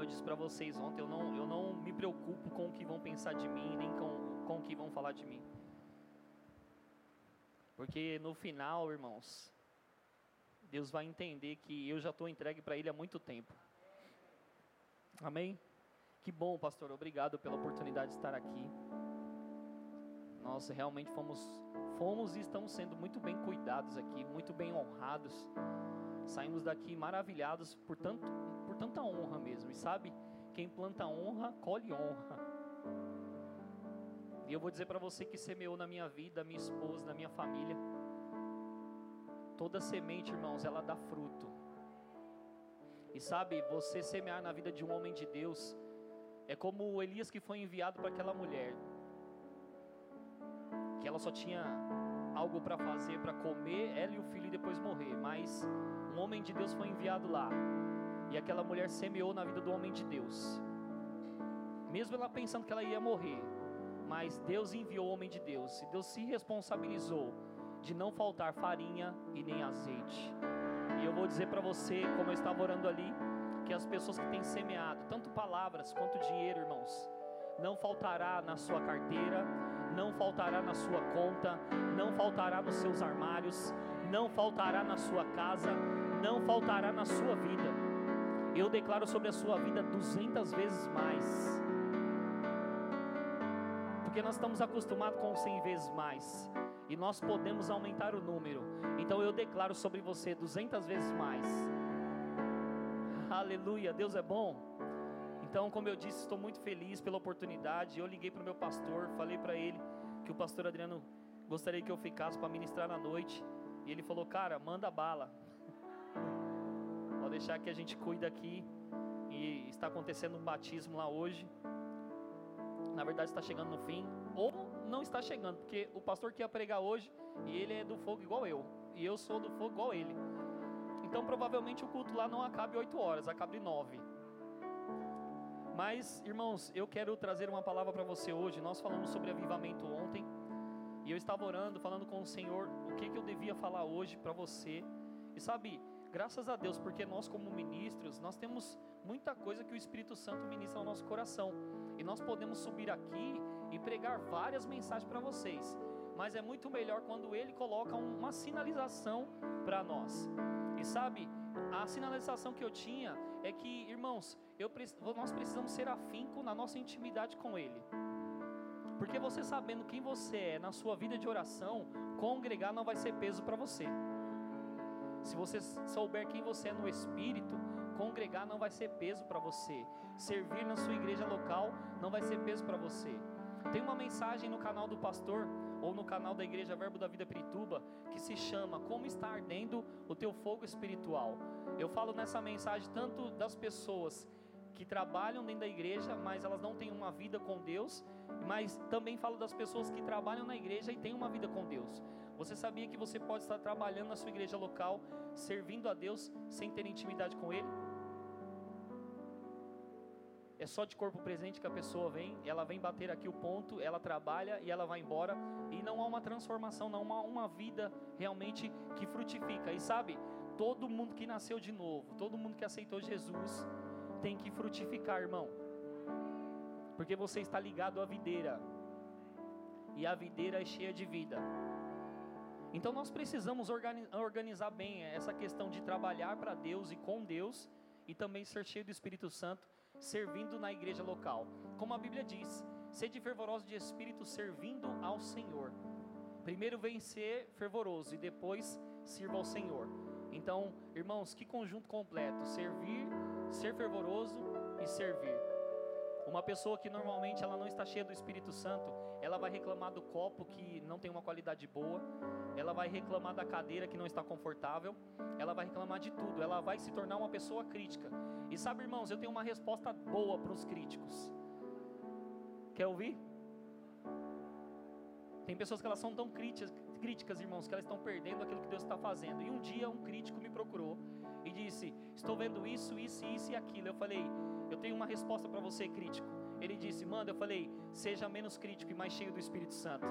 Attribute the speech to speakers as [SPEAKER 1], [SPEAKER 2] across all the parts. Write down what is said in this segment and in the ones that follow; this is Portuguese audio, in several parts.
[SPEAKER 1] como eu disse para vocês ontem, eu não, eu não me preocupo com o que vão pensar de mim, nem com, com o que vão falar de mim. Porque no final, irmãos, Deus vai entender que eu já estou entregue para Ele há muito tempo. Amém? Que bom, pastor. Obrigado pela oportunidade de estar aqui. Nós realmente fomos, fomos e estamos sendo muito bem cuidados aqui, muito bem honrados. Saímos daqui maravilhados por, tanto, por tanta honra mesmo. E sabe, quem planta honra, colhe honra. E eu vou dizer para você que semeou na minha vida, na minha esposa, na minha família. Toda semente, irmãos, ela dá fruto. E sabe, você semear na vida de um homem de Deus é como o Elias que foi enviado para aquela mulher que ela só tinha algo para fazer, para comer, ela e o filho e depois morrer. Mas um homem de Deus foi enviado lá. E aquela mulher semeou na vida do homem de Deus. Mesmo ela pensando que ela ia morrer, mas Deus enviou o homem de Deus. E Deus se responsabilizou de não faltar farinha e nem azeite. E eu vou dizer para você, como eu estava orando ali, que as pessoas que têm semeado, tanto palavras quanto dinheiro, irmãos, não faltará na sua carteira, não faltará na sua conta, não faltará nos seus armários, não faltará na sua casa, não faltará na sua vida. Eu declaro sobre a sua vida duzentas vezes mais. Porque nós estamos acostumados com cem vezes mais. E nós podemos aumentar o número. Então eu declaro sobre você duzentas vezes mais. Aleluia, Deus é bom. Então, como eu disse, estou muito feliz pela oportunidade. Eu liguei para o meu pastor, falei para ele que o pastor Adriano gostaria que eu ficasse para ministrar na noite. E ele falou: Cara, manda bala. Deixar que a gente cuida aqui. E está acontecendo um batismo lá hoje. Na verdade, está chegando no fim. Ou não está chegando, porque o pastor que ia pregar hoje, e ele é do fogo igual eu. E eu sou do fogo igual ele. Então, provavelmente, o culto lá não acabe 8 horas, acabe 9. Mas, irmãos, eu quero trazer uma palavra para você hoje. Nós falamos sobre avivamento ontem. E eu estava orando, falando com o Senhor o que, que eu devia falar hoje para você. E sabe, graças a Deus, porque nós, como ministros, nós temos muita coisa que o Espírito Santo ministra ao nosso coração. E nós podemos subir aqui e pregar várias mensagens para vocês. Mas é muito melhor quando ele coloca uma sinalização para nós. E sabe, a sinalização que eu tinha é que, irmãos, eu, nós precisamos ser afinco na nossa intimidade com Ele. Porque você sabendo quem você é na sua vida de oração, congregar não vai ser peso para você. Se você souber quem você é no Espírito, congregar não vai ser peso para você. Servir na sua igreja local não vai ser peso para você. Tem uma mensagem no canal do pastor ou no canal da Igreja Verbo da Vida Pirituba, que se chama Como está ardendo o teu fogo espiritual. Eu falo nessa mensagem tanto das pessoas que trabalham dentro da igreja, mas elas não têm uma vida com Deus, mas também falo das pessoas que trabalham na igreja e têm uma vida com Deus. Você sabia que você pode estar trabalhando na sua igreja local, servindo a Deus sem ter intimidade com Ele? é só de corpo presente que a pessoa vem, ela vem bater aqui o ponto, ela trabalha e ela vai embora, e não há uma transformação, não há uma vida realmente que frutifica. E sabe, todo mundo que nasceu de novo, todo mundo que aceitou Jesus, tem que frutificar, irmão, porque você está ligado à videira, e a videira é cheia de vida. Então nós precisamos organizar bem essa questão de trabalhar para Deus e com Deus, e também ser cheio do Espírito Santo servindo na igreja local. Como a Bíblia diz, sede fervoroso de espírito servindo ao Senhor. Primeiro vem ser fervoroso e depois sirva ao Senhor. Então, irmãos, que conjunto completo: servir, ser fervoroso e servir. Uma pessoa que normalmente ela não está cheia do Espírito Santo, ela vai reclamar do copo que não tem uma qualidade boa, ela vai reclamar da cadeira que não está confortável, ela vai reclamar de tudo, ela vai se tornar uma pessoa crítica. E sabe, irmãos, eu tenho uma resposta boa para os críticos. Quer ouvir? Tem pessoas que elas são tão críticas, críticas, irmãos, que elas estão perdendo aquilo que Deus está fazendo. E um dia um crítico me procurou e disse: Estou vendo isso, isso, isso e aquilo. Eu falei: Eu tenho uma resposta para você, crítico. Ele disse: Manda. Eu falei: Seja menos crítico e mais cheio do Espírito Santo.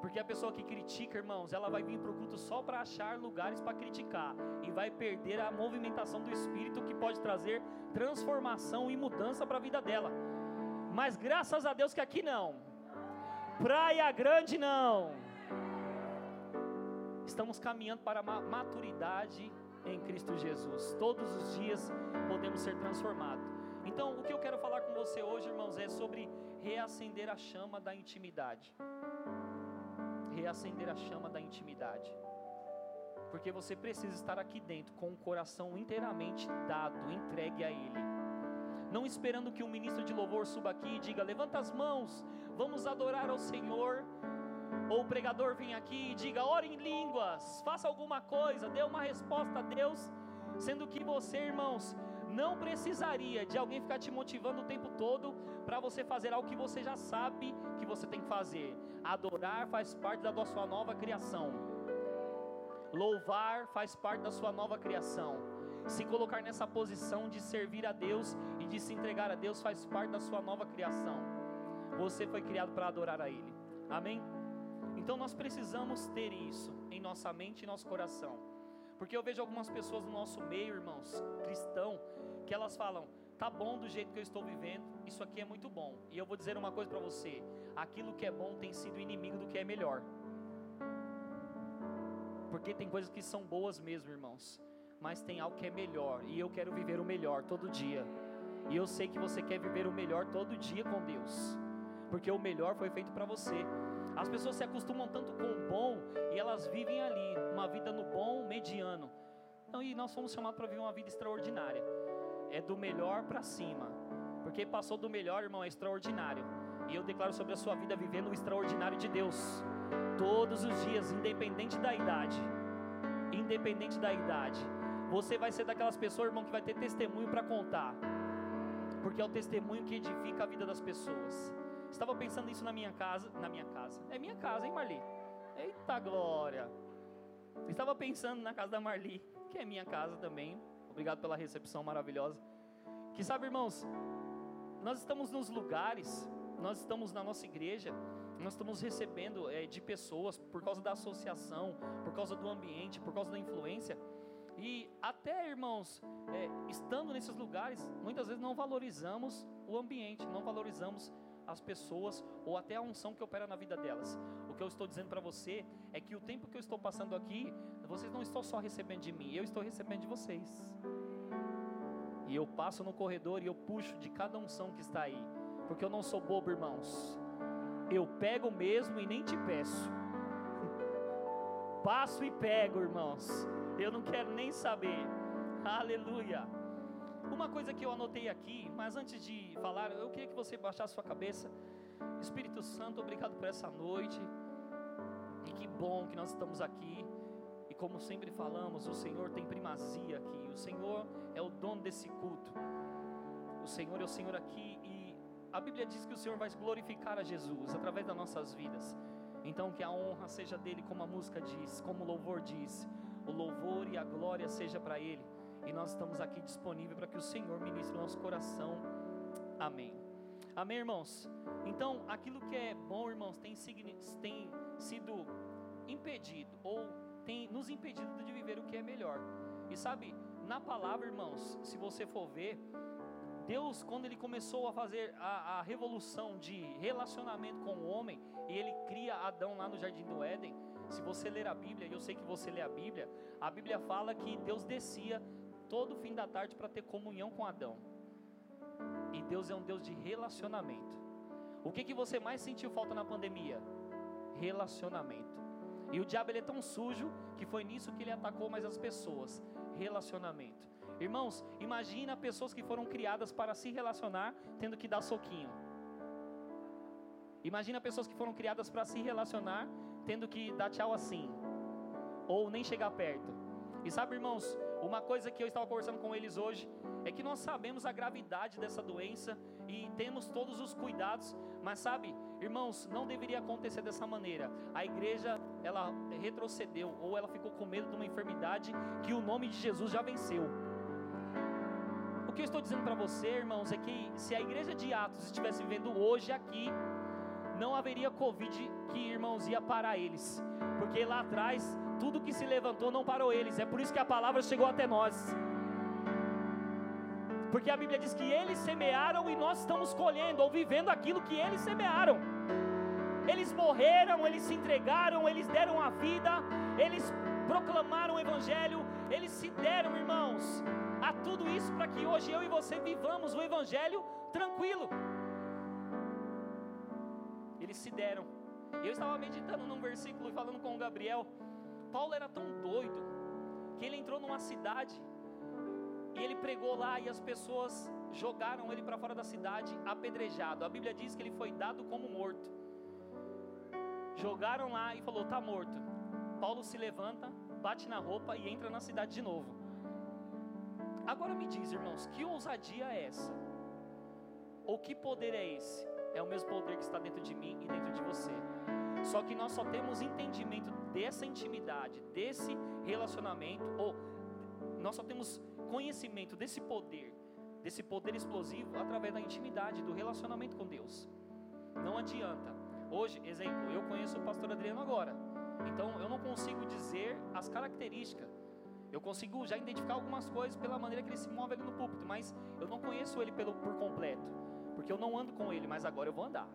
[SPEAKER 1] Porque a pessoa que critica, irmãos, ela vai vir para o culto só para achar lugares para criticar e vai perder a movimentação do espírito que pode trazer transformação e mudança para a vida dela. Mas graças a Deus que aqui não. Praia Grande não. Estamos caminhando para a maturidade em Cristo Jesus. Todos os dias podemos ser transformados. Então, o que eu quero falar com você hoje, irmãos, é sobre reacender a chama da intimidade reacender a chama da intimidade. Porque você precisa estar aqui dentro com o coração inteiramente dado, entregue a Ele. Não esperando que um ministro de louvor suba aqui e diga: Levanta as mãos, vamos adorar ao Senhor. Ou o pregador vem aqui e diga: Ore em línguas, faça alguma coisa, dê uma resposta a Deus. Sendo que você, irmãos, não precisaria de alguém ficar te motivando o tempo todo para você fazer algo que você já sabe que você tem que fazer. Adorar faz parte da sua nova criação. Louvar faz parte da sua nova criação. Se colocar nessa posição de servir a Deus e de se entregar a Deus faz parte da sua nova criação. Você foi criado para adorar a Ele. Amém? Então nós precisamos ter isso em nossa mente e nosso coração. Porque eu vejo algumas pessoas no nosso meio, irmãos, cristão, que elas falam: tá bom do jeito que eu estou vivendo, isso aqui é muito bom. E eu vou dizer uma coisa para você: aquilo que é bom tem sido inimigo do que é melhor. Porque tem coisas que são boas mesmo, irmãos, mas tem algo que é melhor, e eu quero viver o melhor todo dia. E eu sei que você quer viver o melhor todo dia com Deus, porque o melhor foi feito para você. As pessoas se acostumam tanto com o bom e elas vivem ali, uma vida no bom, mediano. E nós fomos chamados para viver uma vida extraordinária é do melhor para cima. Porque passou do melhor, irmão, é extraordinário. E eu declaro sobre a sua vida vivendo o extraordinário de Deus. Todos os dias, independente da idade. Independente da idade. Você vai ser daquelas pessoas, irmão, que vai ter testemunho para contar. Porque é o testemunho que edifica a vida das pessoas. Estava pensando isso na minha casa, na minha casa. É minha casa, hein, Marli? Eita glória. Estava pensando na casa da Marli, que é minha casa também. Obrigado pela recepção maravilhosa. Que sabe, irmãos, nós estamos nos lugares, nós estamos na nossa igreja, nós estamos recebendo é, de pessoas por causa da associação, por causa do ambiente, por causa da influência. E até, irmãos, é, estando nesses lugares, muitas vezes não valorizamos o ambiente, não valorizamos as pessoas ou até a unção que opera na vida delas. O que eu estou dizendo para você é que o tempo que eu estou passando aqui, vocês não estão só recebendo de mim, eu estou recebendo de vocês. E eu passo no corredor e eu puxo de cada unção que está aí, porque eu não sou bobo, irmãos. Eu pego mesmo e nem te peço. Passo e pego, irmãos. Eu não quero nem saber. Aleluia. Uma coisa que eu anotei aqui, mas antes de falar, eu queria que você baixasse sua cabeça. Espírito Santo, obrigado por essa noite. E que bom que nós estamos aqui. E como sempre falamos, o Senhor tem primazia aqui. O Senhor é o dono desse culto. O Senhor é o Senhor aqui e a Bíblia diz que o Senhor vai glorificar a Jesus através das nossas vidas. Então que a honra seja dele, como a música diz, como o louvor diz. O louvor e a glória seja para ele. E nós estamos aqui disponíveis para que o Senhor ministre o nosso coração. Amém. Amém, irmãos? Então, aquilo que é bom, irmãos, tem, tem sido impedido, ou tem nos impedido de viver o que é melhor. E sabe, na palavra, irmãos, se você for ver, Deus, quando Ele começou a fazer a, a revolução de relacionamento com o homem, e Ele cria Adão lá no jardim do Éden. Se você ler a Bíblia, e eu sei que você lê a Bíblia, a Bíblia fala que Deus descia todo fim da tarde para ter comunhão com Adão. E Deus é um Deus de relacionamento. O que, que você mais sentiu falta na pandemia? Relacionamento. E o diabo ele é tão sujo que foi nisso que ele atacou mais as pessoas. Relacionamento. Irmãos, imagina pessoas que foram criadas para se relacionar tendo que dar soquinho. Imagina pessoas que foram criadas para se relacionar tendo que dar tchau assim, ou nem chegar perto. E sabe, irmãos, uma coisa que eu estava conversando com eles hoje é que nós sabemos a gravidade dessa doença e temos todos os cuidados, mas sabe, irmãos, não deveria acontecer dessa maneira. A igreja, ela retrocedeu ou ela ficou com medo de uma enfermidade que o nome de Jesus já venceu. O que eu estou dizendo para você, irmãos, é que se a igreja de Atos estivesse vivendo hoje aqui, não haveria Covid que, irmãos, ia parar eles, porque lá atrás, tudo que se levantou não parou eles, é por isso que a palavra chegou até nós. Porque a Bíblia diz que eles semearam e nós estamos colhendo ou vivendo aquilo que eles semearam. Eles morreram, eles se entregaram, eles deram a vida, eles proclamaram o Evangelho, eles se deram, irmãos, a tudo isso para que hoje eu e você vivamos o Evangelho tranquilo. Eles se deram. Eu estava meditando num versículo e falando com o Gabriel. Paulo era tão doido que ele entrou numa cidade e ele pregou lá e as pessoas jogaram ele para fora da cidade apedrejado. A Bíblia diz que ele foi dado como morto. Jogaram lá e falou: "Tá morto". Paulo se levanta, bate na roupa e entra na cidade de novo. Agora me diz, irmãos, que ousadia é essa? Ou que poder é esse? É o mesmo poder que está dentro de mim e dentro de você. Só que nós só temos entendimento dessa intimidade, desse relacionamento, ou nós só temos conhecimento desse poder, desse poder explosivo através da intimidade, do relacionamento com Deus. Não adianta. Hoje, exemplo, eu conheço o pastor Adriano agora. Então eu não consigo dizer as características. Eu consigo já identificar algumas coisas pela maneira que ele se move ali no púlpito, mas eu não conheço ele pelo, por completo, porque eu não ando com ele, mas agora eu vou andar.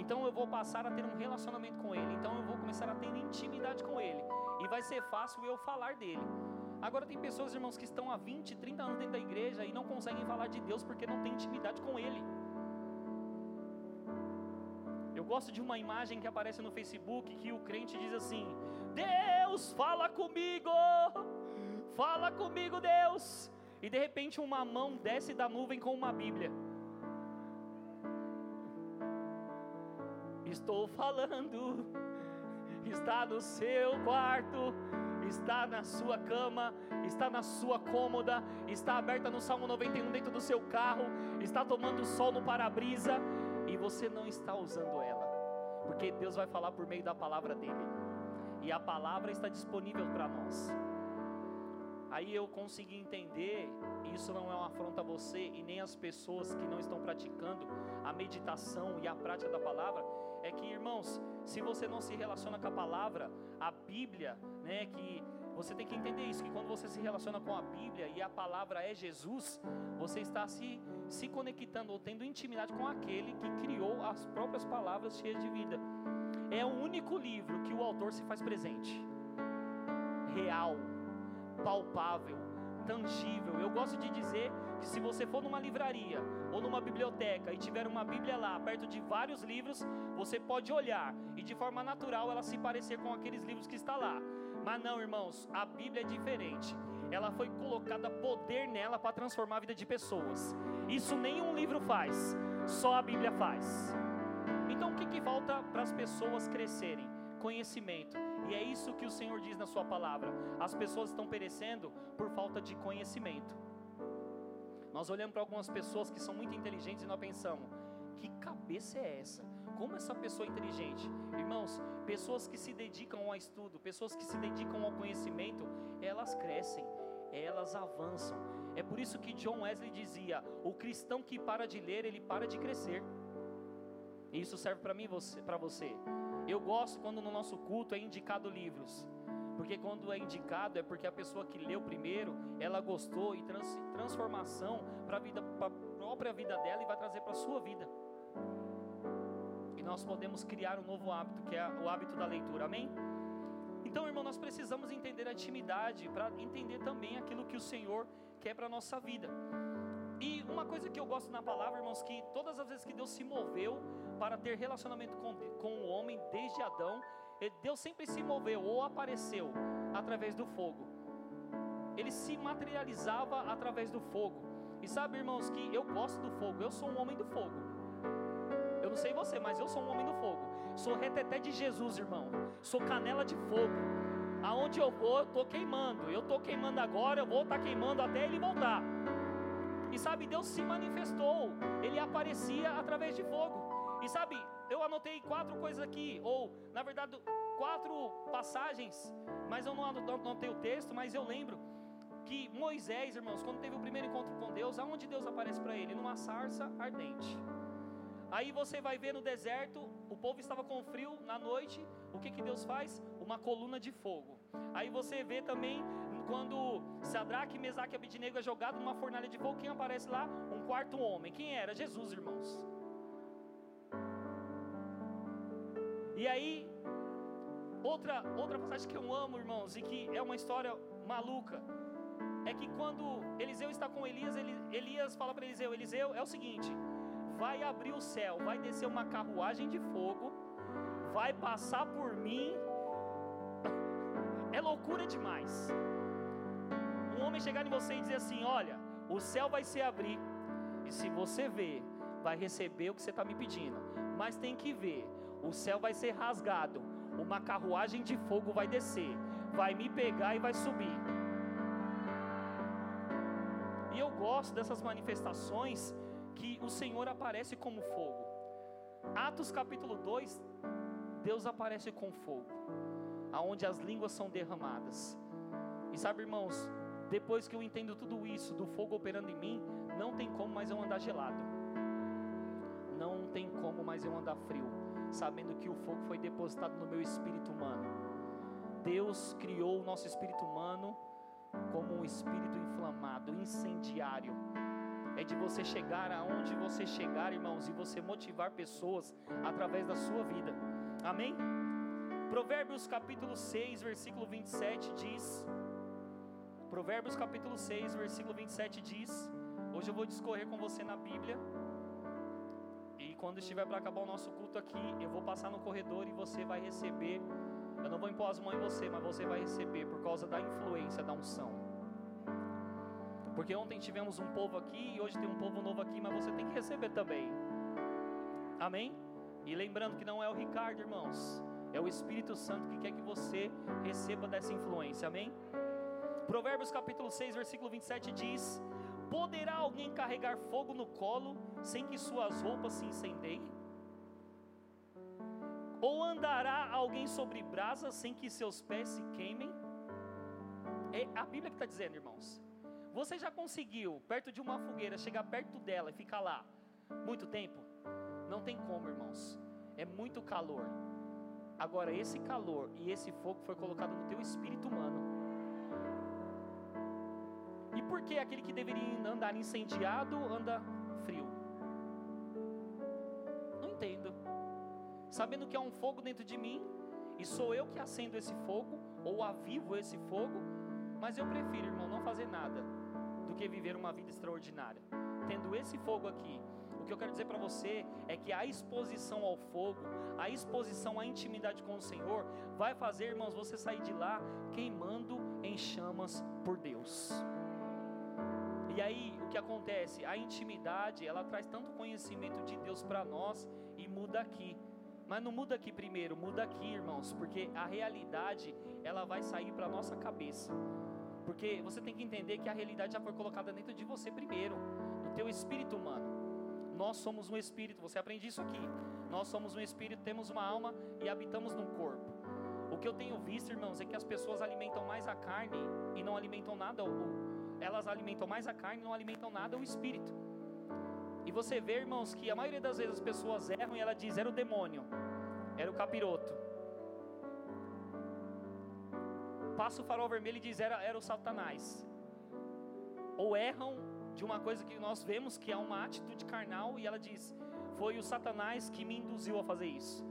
[SPEAKER 1] Então eu vou passar a ter um relacionamento com ele, então eu vou começar a ter intimidade com ele, e vai ser fácil eu falar dele. Agora tem pessoas, irmãos, que estão há 20, 30 anos dentro da igreja e não conseguem falar de Deus porque não tem intimidade com ele gosto de uma imagem que aparece no Facebook que o crente diz assim: Deus, fala comigo, fala comigo, Deus. E de repente uma mão desce da nuvem com uma Bíblia. Estou falando, está no seu quarto, está na sua cama, está na sua cômoda, está aberta no Salmo 91 dentro do seu carro, está tomando sol no para-brisa. E você não está usando ela, porque Deus vai falar por meio da palavra dele, e a palavra está disponível para nós. Aí eu consegui entender, isso não é uma afronta a você e nem as pessoas que não estão praticando a meditação e a prática da palavra, é que irmãos, se você não se relaciona com a palavra, a Bíblia, né, que você tem que entender isso, que quando você se relaciona com a Bíblia e a palavra é Jesus, você está se, se conectando ou tendo intimidade com aquele que criou as próprias palavras cheias de vida. É o único livro que o autor se faz presente. Real, palpável, tangível. Eu gosto de dizer que se você for numa livraria ou numa biblioteca e tiver uma Bíblia lá, perto de vários livros, você pode olhar e de forma natural ela se parecer com aqueles livros que está lá. Mas não, irmãos, a Bíblia é diferente. Ela foi colocada poder nela para transformar a vida de pessoas. Isso nenhum livro faz, só a Bíblia faz. Então o que, que falta para as pessoas crescerem? Conhecimento. E é isso que o Senhor diz na Sua palavra. As pessoas estão perecendo por falta de conhecimento. Nós olhamos para algumas pessoas que são muito inteligentes e nós pensamos: que cabeça é essa? Como essa pessoa é inteligente? Irmãos, pessoas que se dedicam ao estudo, pessoas que se dedicam ao conhecimento, elas crescem, elas avançam. É por isso que John Wesley dizia: o cristão que para de ler, ele para de crescer. E isso serve para mim, para você. Eu gosto quando no nosso culto é indicado livros. Porque quando é indicado é porque a pessoa que leu primeiro, ela gostou e trans, transformação para a própria vida dela e vai trazer para a sua vida nós podemos criar um novo hábito, que é o hábito da leitura. Amém? Então, irmão, nós precisamos entender a intimidade para entender também aquilo que o Senhor quer para a nossa vida. E uma coisa que eu gosto na palavra, irmãos, que todas as vezes que Deus se moveu para ter relacionamento com, com o homem, desde Adão, Deus sempre se moveu ou apareceu através do fogo. Ele se materializava através do fogo. E sabe, irmãos, que eu gosto do fogo, eu sou um homem do fogo. Eu não sei você, mas eu sou um homem do fogo. Sou reteté de Jesus, irmão. Sou canela de fogo. Aonde eu vou, eu estou queimando. Eu estou queimando agora, eu vou estar tá queimando até ele voltar. E sabe, Deus se manifestou. Ele aparecia através de fogo. E sabe, eu anotei quatro coisas aqui, ou na verdade, quatro passagens, mas eu não anotei o texto, mas eu lembro que Moisés, irmãos, quando teve o primeiro encontro com Deus, aonde Deus aparece para ele? Numa sarça ardente. Aí você vai ver no deserto, o povo estava com frio na noite, o que, que Deus faz? Uma coluna de fogo. Aí você vê também quando Sadraque, Mesaque e Abidnego é jogado numa fornalha de fogo, quem aparece lá? Um quarto homem. Quem era? Jesus, irmãos. E aí, outra, outra passagem que eu amo, irmãos, e que é uma história maluca, é que quando Eliseu está com Elias, Elias fala para Eliseu: Eliseu, é o seguinte, vai abrir o céu, vai descer uma carruagem de fogo, vai passar por mim. É loucura demais. Um homem chegar em você e dizer assim: Olha, o céu vai se abrir, e se você ver, vai receber o que você está me pedindo, mas tem que ver o céu vai ser rasgado, uma carruagem de fogo vai descer, vai me pegar e vai subir. E eu gosto dessas manifestações que o Senhor aparece como fogo. Atos capítulo 2, Deus aparece com fogo, aonde as línguas são derramadas. E sabe, irmãos, depois que eu entendo tudo isso, do fogo operando em mim, não tem como mais eu andar gelado. Não tem como mais eu andar frio sabendo que o fogo foi depositado no meu espírito humano. Deus criou o nosso espírito humano como um espírito inflamado, incendiário. É de você chegar aonde você chegar, irmãos, e você motivar pessoas através da sua vida. Amém? Provérbios capítulo 6, versículo 27 diz: Provérbios capítulo 6, versículo 27 diz: Hoje eu vou discorrer com você na Bíblia quando estiver para acabar o nosso culto aqui, eu vou passar no corredor e você vai receber. Eu não vou impor as mãos em você, mas você vai receber por causa da influência da unção. Porque ontem tivemos um povo aqui e hoje tem um povo novo aqui, mas você tem que receber também. Amém? E lembrando que não é o Ricardo, irmãos, é o Espírito Santo que quer que você receba dessa influência. Amém? Provérbios capítulo 6, versículo 27 diz: Poderá alguém carregar fogo no colo sem que suas roupas se incendeiem? Ou andará alguém sobre brasas sem que seus pés se queimem? É a Bíblia que está dizendo, irmãos. Você já conseguiu, perto de uma fogueira, chegar perto dela e ficar lá muito tempo? Não tem como, irmãos. É muito calor. Agora, esse calor e esse fogo foi colocado no teu espírito humano e por que aquele que deveria andar incendiado anda frio? Não entendo. Sabendo que há um fogo dentro de mim, e sou eu que acendo esse fogo, ou avivo esse fogo, mas eu prefiro, irmão, não fazer nada do que viver uma vida extraordinária. Tendo esse fogo aqui, o que eu quero dizer para você é que a exposição ao fogo, a exposição à intimidade com o Senhor, vai fazer, irmãos, você sair de lá queimando em chamas por Deus. E aí, o que acontece? A intimidade, ela traz tanto conhecimento de Deus para nós e muda aqui. Mas não muda aqui primeiro, muda aqui, irmãos, porque a realidade, ela vai sair para nossa cabeça. Porque você tem que entender que a realidade já foi colocada dentro de você primeiro, no teu espírito humano. Nós somos um espírito, você aprende isso aqui. Nós somos um espírito, temos uma alma e habitamos num corpo. O que eu tenho visto, irmãos, é que as pessoas alimentam mais a carne e não alimentam nada o, elas alimentam mais a carne, não alimentam nada o espírito. E você vê, irmãos, que a maioria das vezes as pessoas erram e ela diz: era o demônio, era o capiroto. Passa o farol vermelho e diz: era, era o Satanás. Ou erram de uma coisa que nós vemos que é uma atitude carnal e ela diz: foi o Satanás que me induziu a fazer isso.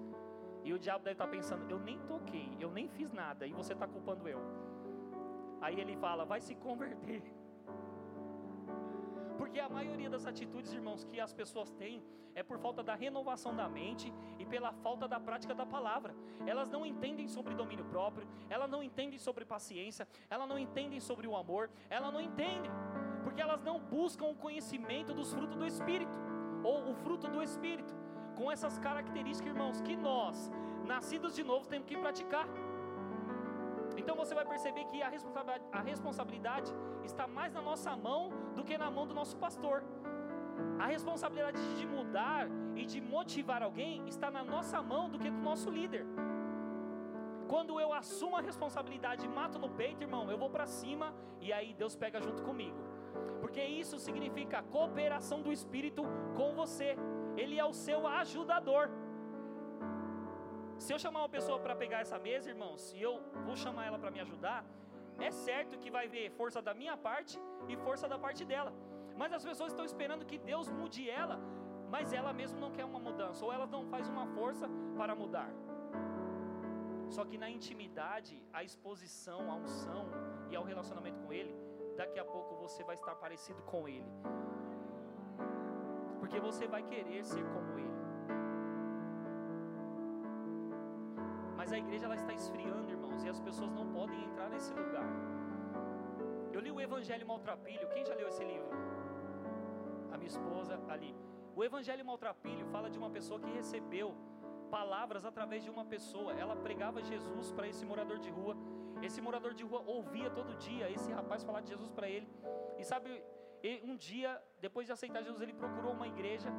[SPEAKER 1] E o diabo deve estar pensando: eu nem toquei, eu nem fiz nada, e você está culpando eu. Aí ele fala: vai se converter. Porque a maioria das atitudes, irmãos, que as pessoas têm é por falta da renovação da mente e pela falta da prática da palavra. Elas não entendem sobre domínio próprio, elas não entendem sobre paciência, elas não entendem sobre o amor, elas não entendem, porque elas não buscam o conhecimento dos frutos do Espírito, ou o fruto do Espírito, com essas características, irmãos, que nós, nascidos de novo, temos que praticar. Então você vai perceber que a responsabilidade, a responsabilidade está mais na nossa mão do que na mão do nosso pastor. A responsabilidade de mudar e de motivar alguém está na nossa mão do que do nosso líder. Quando eu assumo a responsabilidade e mato no peito, irmão, eu vou para cima e aí Deus pega junto comigo. Porque isso significa cooperação do Espírito com você. Ele é o seu ajudador. Se eu chamar uma pessoa para pegar essa mesa, irmãos, e eu vou chamar ela para me ajudar, é certo que vai ver força da minha parte e força da parte dela. Mas as pessoas estão esperando que Deus mude ela, mas ela mesmo não quer uma mudança, ou ela não faz uma força para mudar. Só que na intimidade, a exposição, a unção e ao relacionamento com Ele, daqui a pouco você vai estar parecido com Ele, porque você vai querer ser como Ele. Mas a igreja ela está esfriando, irmãos, e as pessoas não podem entrar nesse lugar. Eu li o Evangelho Maltrapilho. Quem já leu esse livro? A minha esposa ali. O Evangelho Maltrapilho fala de uma pessoa que recebeu palavras através de uma pessoa. Ela pregava Jesus para esse morador de rua. Esse morador de rua ouvia todo dia esse rapaz falar de Jesus para ele. E sabe, um dia, depois de aceitar Jesus, ele procurou uma igreja.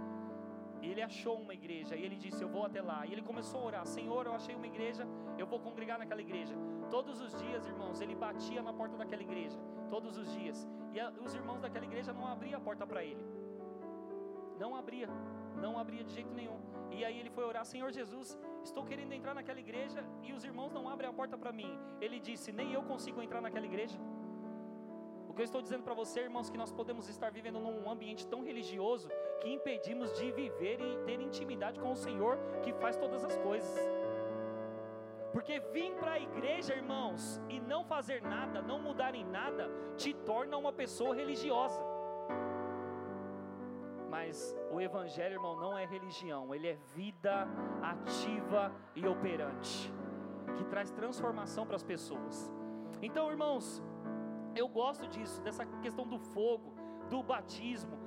[SPEAKER 1] Ele achou uma igreja e ele disse: Eu vou até lá. E ele começou a orar: Senhor, eu achei uma igreja, eu vou congregar naquela igreja. Todos os dias, irmãos, ele batia na porta daquela igreja. Todos os dias. E a, os irmãos daquela igreja não abriam a porta para ele. Não abria. Não abria de jeito nenhum. E aí ele foi orar: Senhor Jesus, estou querendo entrar naquela igreja e os irmãos não abrem a porta para mim. Ele disse: Nem eu consigo entrar naquela igreja. O que eu estou dizendo para você, irmãos, que nós podemos estar vivendo num ambiente tão religioso que impedimos de viver e ter intimidade com o Senhor que faz todas as coisas. Porque vir para a igreja, irmãos, e não fazer nada, não mudar em nada, te torna uma pessoa religiosa. Mas o Evangelho, irmão, não é religião, ele é vida ativa e operante, que traz transformação para as pessoas. Então, irmãos, eu gosto disso, dessa questão do fogo, do batismo,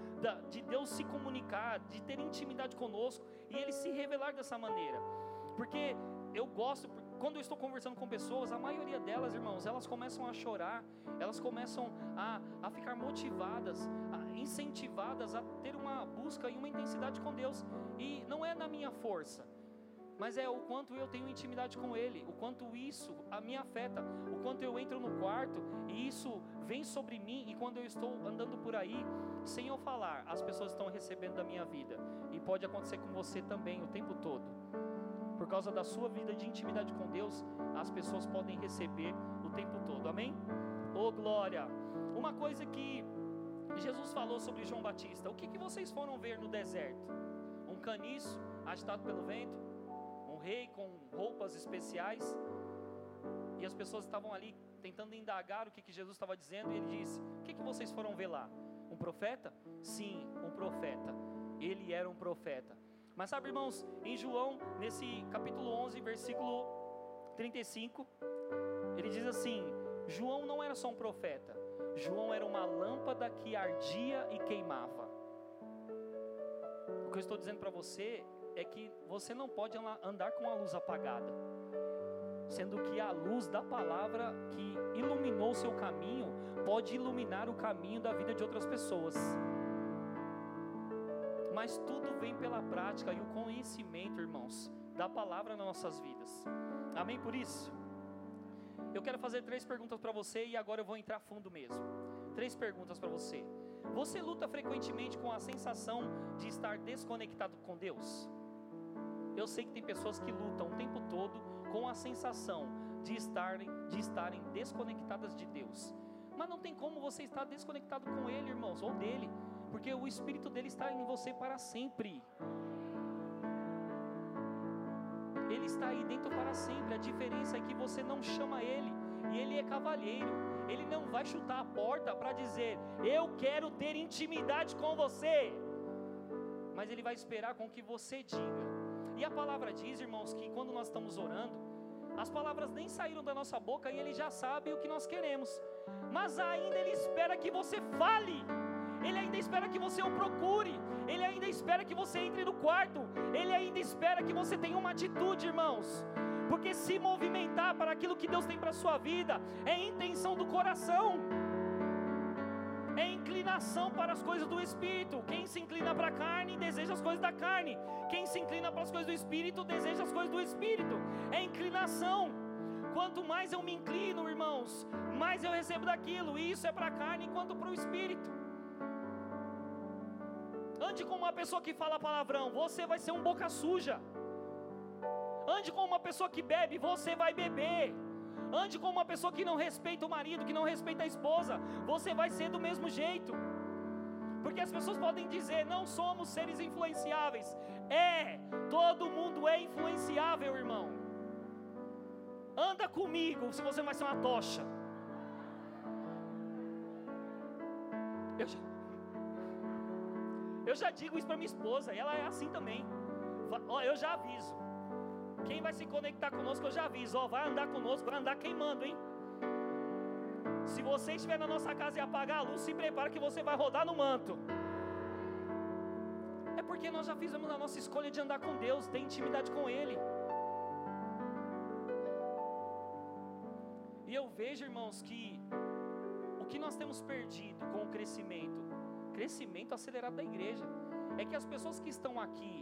[SPEAKER 1] de Deus se comunicar, de ter intimidade conosco e Ele se revelar dessa maneira. Porque eu gosto, quando eu estou conversando com pessoas, a maioria delas, irmãos, elas começam a chorar, elas começam a, a ficar motivadas, a, incentivadas a ter uma busca e uma intensidade com Deus. E não é na minha força, mas é o quanto eu tenho intimidade com Ele, o quanto isso a me afeta, o quanto eu entro no quarto e isso vem sobre mim e quando eu estou andando por aí, sem eu falar, as pessoas estão recebendo da minha vida e pode acontecer com você também o tempo todo. Por causa da sua vida de intimidade com Deus, as pessoas podem receber o tempo todo. Amém? Oh glória! Uma coisa que Jesus falou sobre João Batista. O que, que vocês foram ver no deserto? Um caniço agitado pelo vento? Rei com roupas especiais? E as pessoas estavam ali tentando indagar o que, que Jesus estava dizendo. E ele disse: O que, que vocês foram ver lá? Um profeta? Sim, um profeta. Ele era um profeta. Mas sabe, irmãos, em João, nesse capítulo 11, versículo 35, ele diz assim: João não era só um profeta, João era uma lâmpada que ardia e queimava. O que eu estou dizendo para você é que você não pode andar com a luz apagada, sendo que a luz da palavra que iluminou o seu caminho pode iluminar o caminho da vida de outras pessoas. Mas tudo vem pela prática e o conhecimento, irmãos, da palavra nas nossas vidas. Amém por isso? Eu quero fazer três perguntas para você e agora eu vou entrar fundo mesmo. Três perguntas para você. Você luta frequentemente com a sensação de estar desconectado com Deus? Eu sei que tem pessoas que lutam o tempo todo com a sensação de estarem, de estarem desconectadas de Deus. Mas não tem como você estar desconectado com Ele, irmãos, ou dele, porque o Espírito dele está em você para sempre. Ele está aí dentro para sempre. A diferença é que você não chama Ele, e Ele é cavalheiro. Ele não vai chutar a porta para dizer: Eu quero ter intimidade com você. Mas Ele vai esperar com que você diga. E a palavra diz, irmãos, que quando nós estamos orando, as palavras nem saíram da nossa boca e Ele já sabe o que nós queremos. Mas ainda Ele espera que você fale. Ele ainda espera que você o procure, Ele ainda espera que você entre no quarto, Ele ainda espera que você tenha uma atitude, irmãos. Porque se movimentar para aquilo que Deus tem para a sua vida é intenção do coração, inclinação para as coisas do Espírito. Quem se inclina para a carne deseja as coisas da carne, quem se inclina para as coisas do Espírito deseja as coisas do Espírito. É inclinação. Quanto mais eu me inclino, irmãos, mais eu recebo daquilo. E isso é para a carne enquanto para o espírito. Ande como uma pessoa que fala palavrão, você vai ser um boca suja. Ande como uma pessoa que bebe, você vai beber. Ande como uma pessoa que não respeita o marido, que não respeita a esposa, você vai ser do mesmo jeito. Porque as pessoas podem dizer, não somos seres influenciáveis. É, todo mundo é influenciável, irmão. Anda comigo, se você vai ser uma tocha. Eu já, eu já digo isso para minha esposa, e ela é assim também. Ó, eu já aviso. Quem vai se conectar conosco, eu já aviso. Ó, vai andar conosco, vai andar queimando, hein? Se você estiver na nossa casa e apagar a luz, se prepara que você vai rodar no manto. É porque nós já fizemos a nossa escolha de andar com Deus, ter intimidade com Ele. E eu vejo, irmãos, que o que nós temos perdido com o crescimento, crescimento acelerado da igreja, é que as pessoas que estão aqui,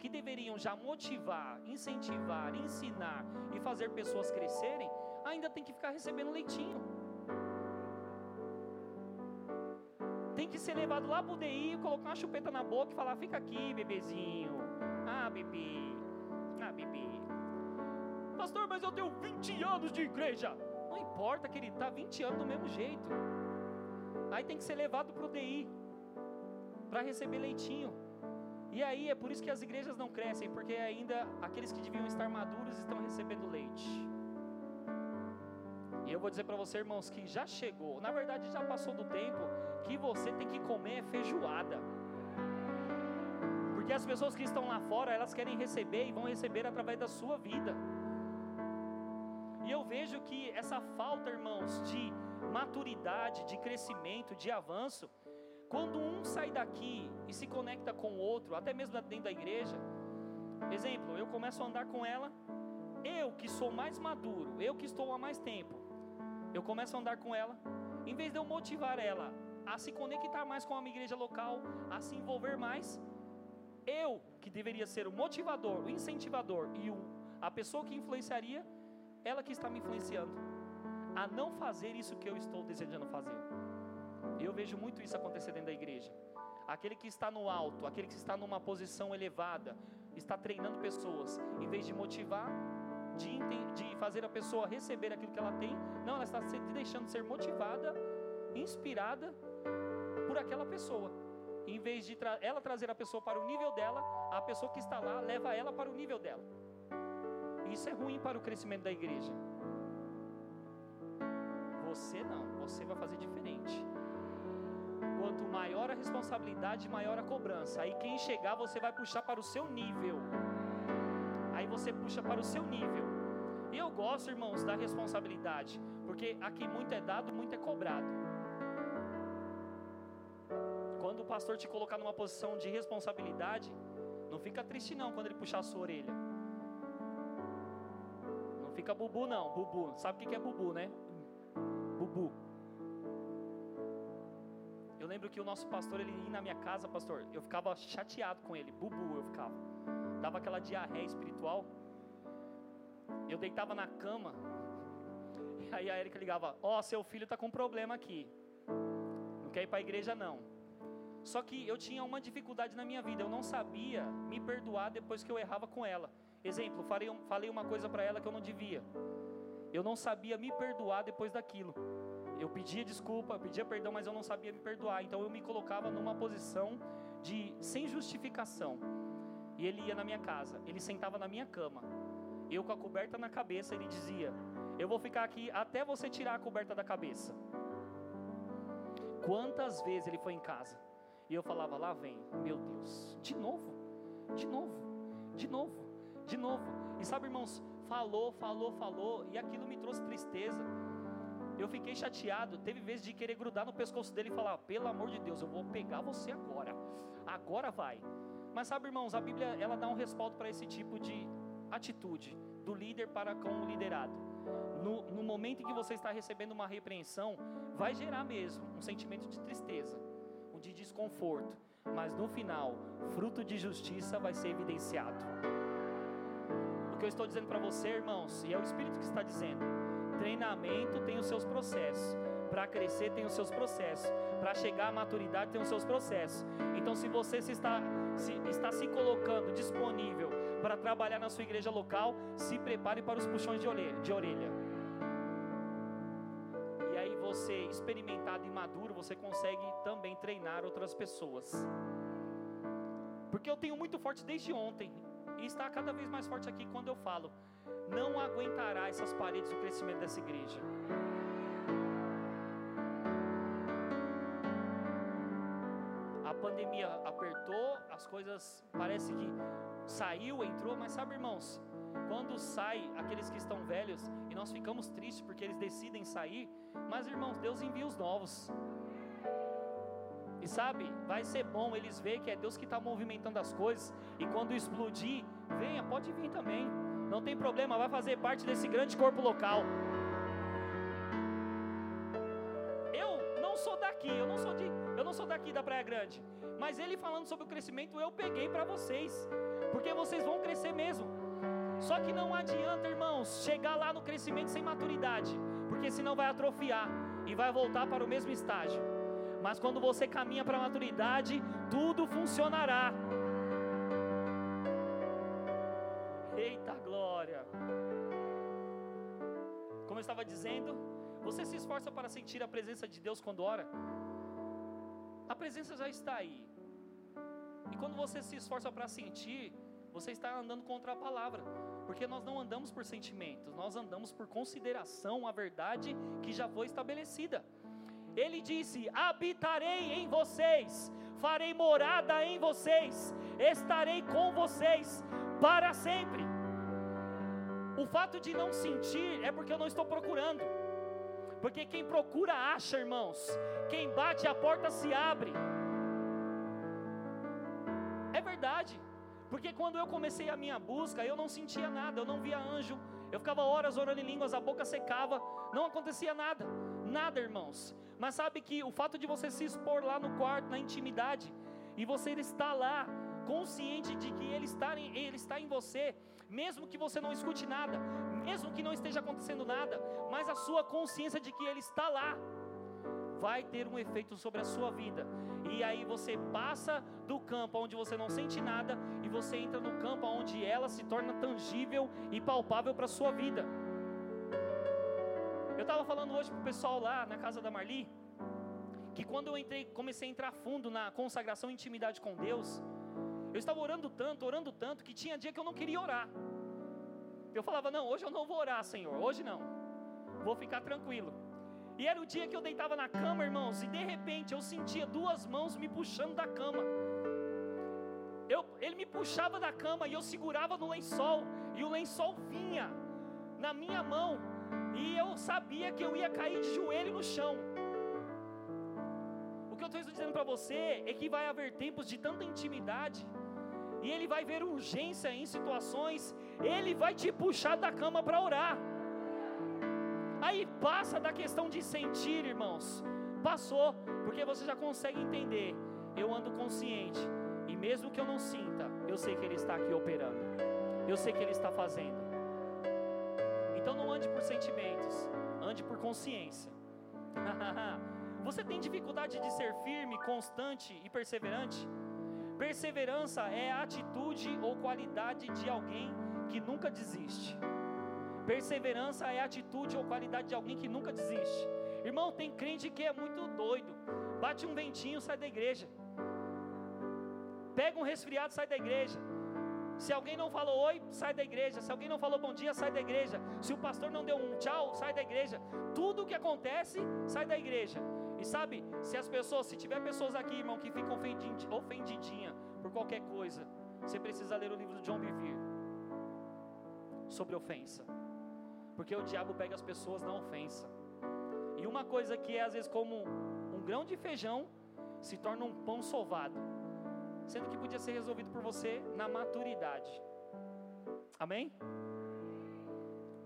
[SPEAKER 1] que deveriam já motivar, incentivar, ensinar e fazer pessoas crescerem, ainda tem que ficar recebendo leitinho. Tem que ser levado lá pro DI, colocar uma chupeta na boca e falar: fica aqui, bebezinho. Ah, bebê. Ah, bebê. Pastor, mas eu tenho 20 anos de igreja. Não importa que ele está 20 anos do mesmo jeito. Aí tem que ser levado para o DI para receber leitinho. E aí é por isso que as igrejas não crescem, porque ainda aqueles que deviam estar maduros estão recebendo leite. E eu vou dizer para você, irmãos, que já chegou, na verdade já passou do tempo que você tem que comer feijoada. Porque as pessoas que estão lá fora, elas querem receber e vão receber através da sua vida. E eu vejo que essa falta, irmãos, de maturidade, de crescimento, de avanço, quando um sai daqui e se conecta com o outro, até mesmo dentro da igreja, exemplo, eu começo a andar com ela, eu que sou mais maduro, eu que estou há mais tempo, eu começo a andar com ela, em vez de eu motivar ela a se conectar mais com a minha igreja local, a se envolver mais, eu que deveria ser o motivador, o incentivador e o, a pessoa que influenciaria, ela que está me influenciando a não fazer isso que eu estou desejando fazer. Eu vejo muito isso acontecer dentro da igreja. Aquele que está no alto, aquele que está numa posição elevada, está treinando pessoas, em vez de motivar, de, de fazer a pessoa receber aquilo que ela tem, não, ela está se deixando ser motivada, inspirada por aquela pessoa. Em vez de tra ela trazer a pessoa para o nível dela, a pessoa que está lá leva ela para o nível dela. Isso é ruim para o crescimento da igreja. Você não, você vai fazer diferente. Quanto maior a responsabilidade, maior a cobrança. Aí quem chegar, você vai puxar para o seu nível. Aí você puxa para o seu nível. E eu gosto, irmãos, da responsabilidade, porque aqui muito é dado, muito é cobrado. Quando o pastor te colocar numa posição de responsabilidade, não fica triste não quando ele puxar a sua orelha fica bubu não, bubu. Sabe o que é bubu, né? Bubu. Eu lembro que o nosso pastor, ele ia na minha casa, pastor, eu ficava chateado com ele, bubu eu ficava. Dava aquela diarreia espiritual. Eu deitava na cama. E aí a Erika ligava: Ó, oh, seu filho está com problema aqui. Não quer ir para a igreja, não. Só que eu tinha uma dificuldade na minha vida. Eu não sabia me perdoar depois que eu errava com ela. Exemplo, falei, falei uma coisa para ela que eu não devia. Eu não sabia me perdoar depois daquilo. Eu pedia desculpa, pedia perdão, mas eu não sabia me perdoar. Então eu me colocava numa posição de sem justificação. E ele ia na minha casa, ele sentava na minha cama. Eu com a coberta na cabeça, ele dizia: "Eu vou ficar aqui até você tirar a coberta da cabeça". Quantas vezes ele foi em casa? E eu falava: "Lá vem, meu Deus, de novo, de novo, de novo" de novo. E sabe, irmãos, falou, falou, falou, e aquilo me trouxe tristeza. Eu fiquei chateado. Teve vezes de querer grudar no pescoço dele e falar: pelo amor de Deus, eu vou pegar você agora. Agora vai. Mas sabe, irmãos, a Bíblia ela dá um respaldo para esse tipo de atitude do líder para com o liderado. No, no momento em que você está recebendo uma repreensão, vai gerar mesmo um sentimento de tristeza, um de desconforto, mas no final, fruto de justiça vai ser evidenciado O que eu estou dizendo para você, irmãos, e é o Espírito que está dizendo: treinamento tem os seus processos. Para crescer tem os seus processos. Para chegar à maturidade tem os seus processos. Então, se você se está, se, está se colocando disponível para trabalhar na sua igreja local, se prepare para os puxões de orelha. De orelha. E aí, você, experimentado e maduro, você consegue também treinar outras pessoas. Porque eu tenho muito forte desde ontem, e está cada vez mais forte aqui quando eu falo: não aguentará essas paredes o crescimento dessa igreja. Pandemia apertou, as coisas parece que saiu, entrou, mas sabe, irmãos, quando sai aqueles que estão velhos e nós ficamos tristes porque eles decidem sair, mas irmãos, Deus envia os novos. E sabe, vai ser bom eles verem que é Deus que está movimentando as coisas. E quando explodir, venha, pode vir também. Não tem problema, vai fazer parte desse grande corpo local. Eu não sou daqui, eu não sou de, eu não sou daqui da Praia Grande. Mas ele falando sobre o crescimento, eu peguei para vocês, porque vocês vão crescer mesmo. Só que não adianta, irmãos, chegar lá no crescimento sem maturidade, porque senão vai atrofiar e vai voltar para o mesmo estágio. Mas quando você caminha para a maturidade, tudo funcionará. Eita glória! Como eu estava dizendo, você se esforça para sentir a presença de Deus quando ora? Presença já está aí. E quando você se esforça para sentir, você está andando contra a palavra. Porque nós não andamos por sentimentos, nós andamos por consideração à verdade que já foi estabelecida. Ele disse: Habitarei em vocês, farei morada em vocês, estarei com vocês para sempre. O fato de não sentir é porque eu não estou procurando. Porque quem procura acha, irmãos. Quem bate a porta se abre. É verdade. Porque quando eu comecei a minha busca, eu não sentia nada, eu não via anjo. Eu ficava horas orando em línguas, a boca secava, não acontecia nada. Nada, irmãos. Mas sabe que o fato de você se expor lá no quarto, na intimidade, e você está lá, consciente de que Ele está, em, Ele está em você, mesmo que você não escute nada, mesmo que não esteja acontecendo nada, mas a sua consciência de que Ele está lá, vai ter um efeito sobre a sua vida. E aí você passa do campo onde você não sente nada e você entra no campo onde ela se torna tangível e palpável para a sua vida. Eu estava falando hoje pro pessoal lá na casa da Marli, que quando eu entrei, comecei a entrar fundo na consagração e intimidade com Deus, eu estava orando tanto, orando tanto, que tinha dia que eu não queria orar. Eu falava, não, hoje eu não vou orar, Senhor, hoje não. Vou ficar tranquilo. E era o dia que eu deitava na cama, irmãos, e de repente eu sentia duas mãos me puxando da cama. Eu, ele me puxava da cama e eu segurava no lençol, e o lençol vinha na minha mão, e eu sabia que eu ia cair de joelho no chão. O que eu estou dizendo para você é que vai haver tempos de tanta intimidade, e Ele vai ver urgência em situações, Ele vai te puxar da cama para orar. Aí passa da questão de sentir, irmãos, passou, porque você já consegue entender. Eu ando consciente, e mesmo que eu não sinta, eu sei que Ele está aqui operando, eu sei que Ele está fazendo. Então não ande por sentimentos, ande por consciência. Você tem dificuldade de ser firme, constante e perseverante? Perseverança é a atitude ou qualidade de alguém que nunca desiste. Perseverança é a atitude ou qualidade de alguém que nunca desiste. Irmão, tem crente que é muito doido. Bate um ventinho, sai da igreja. Pega um resfriado, sai da igreja. Se alguém não falou oi, sai da igreja. Se alguém não falou bom dia, sai da igreja. Se o pastor não deu um tchau, sai da igreja. Tudo o que acontece, sai da igreja. E sabe, se as pessoas, se tiver pessoas aqui, irmão, que ficam ofendidinha por qualquer coisa, você precisa ler o livro de John Bevere sobre ofensa. Porque o diabo pega as pessoas na ofensa. E uma coisa que é às vezes como um grão de feijão se torna um pão sovado sendo que podia ser resolvido por você na maturidade. Amém?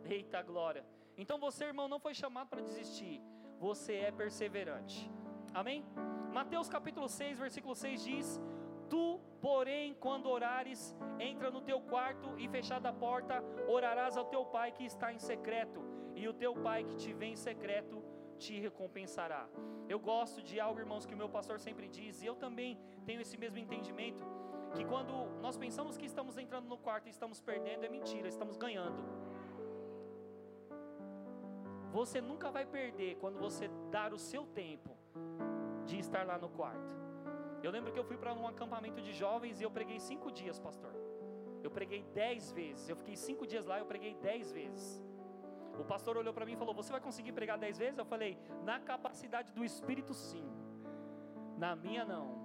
[SPEAKER 1] Eita glória. Então você, irmão, não foi chamado para desistir. Você é perseverante. Amém? Mateus capítulo 6, versículo 6 diz: Tu, porém, quando orares, entra no teu quarto e fechada a porta, orarás ao teu pai que está em secreto, e o teu pai que te vê em secreto te recompensará. Eu gosto de algo, irmãos, que o meu pastor sempre diz, e eu também tenho esse mesmo entendimento, que quando nós pensamos que estamos entrando no quarto e estamos perdendo, é mentira, estamos ganhando. Você nunca vai perder quando você dar o seu tempo de estar lá no quarto. Eu lembro que eu fui para um acampamento de jovens e eu preguei cinco dias, pastor. Eu preguei dez vezes. Eu fiquei cinco dias lá, eu preguei dez vezes. O pastor olhou para mim e falou: Você vai conseguir pregar dez vezes? Eu falei: Na capacidade do Espírito, sim. Na minha, não.